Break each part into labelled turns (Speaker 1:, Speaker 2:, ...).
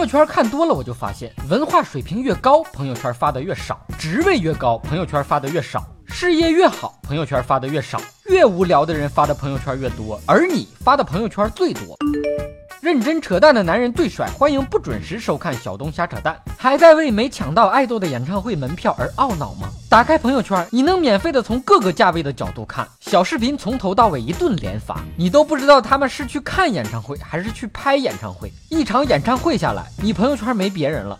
Speaker 1: 朋友圈看多了，我就发现，文化水平越高，朋友圈发的越少；职位越高，朋友圈发的越少；事业越好，朋友圈发的越少；越无聊的人发的朋友圈越多，而你发的朋友圈最多。认真扯淡的男人最帅，欢迎不准时收看小东瞎扯淡。还在为没抢到爱豆的演唱会门票而懊恼吗？打开朋友圈，你能免费的从各个价位的角度看小视频，从头到尾一顿连发，你都不知道他们是去看演唱会还是去拍演唱会。一场演唱会下来，你朋友圈没别人了。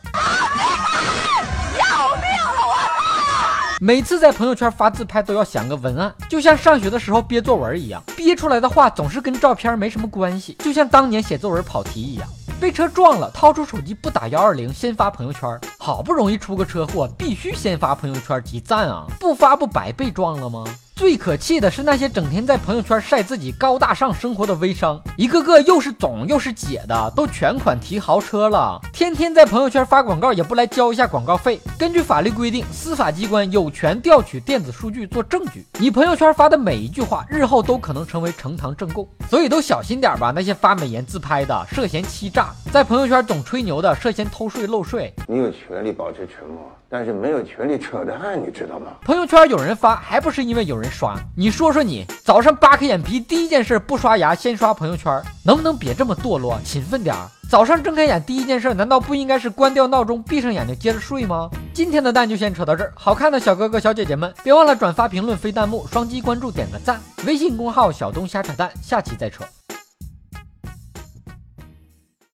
Speaker 1: 每次在朋友圈发自拍都要想个文案，就像上学的时候憋作文一样，憋出来的话总是跟照片没什么关系，就像当年写作文跑题一样。被车撞了，掏出手机不打幺二零，先发朋友圈。好不容易出个车祸，必须先发朋友圈集赞啊！不发不白被撞了吗？最可气的是那些整天在朋友圈晒自己高大上生活的微商，一个个又是总又是姐的，都全款提豪车了，天天在朋友圈发广告，也不来交一下广告费。根据法律规定，司法机关有权调取电子数据做证据，你朋友圈发的每一句话，日后都可能成为呈堂证供，所以都小心点吧。那些发美颜自拍的，涉嫌欺诈；在朋友圈总吹牛的，涉嫌偷税漏税。
Speaker 2: 你有权权利保持沉默。但是没有权利扯淡，你知道吗？
Speaker 1: 朋友圈有人发，还不是因为有人刷？你说说你，早上扒开眼皮，第一件事不刷牙，先刷朋友圈，能不能别这么堕落，勤奋点儿？早上睁开眼，第一件事难道不应该是关掉闹钟，闭上眼睛接着睡吗？今天的蛋就先扯到这儿，好看的小哥哥小姐姐们，别忘了转发评论飞弹幕，双击关注点个赞，微信公号小东瞎扯淡，下期再扯。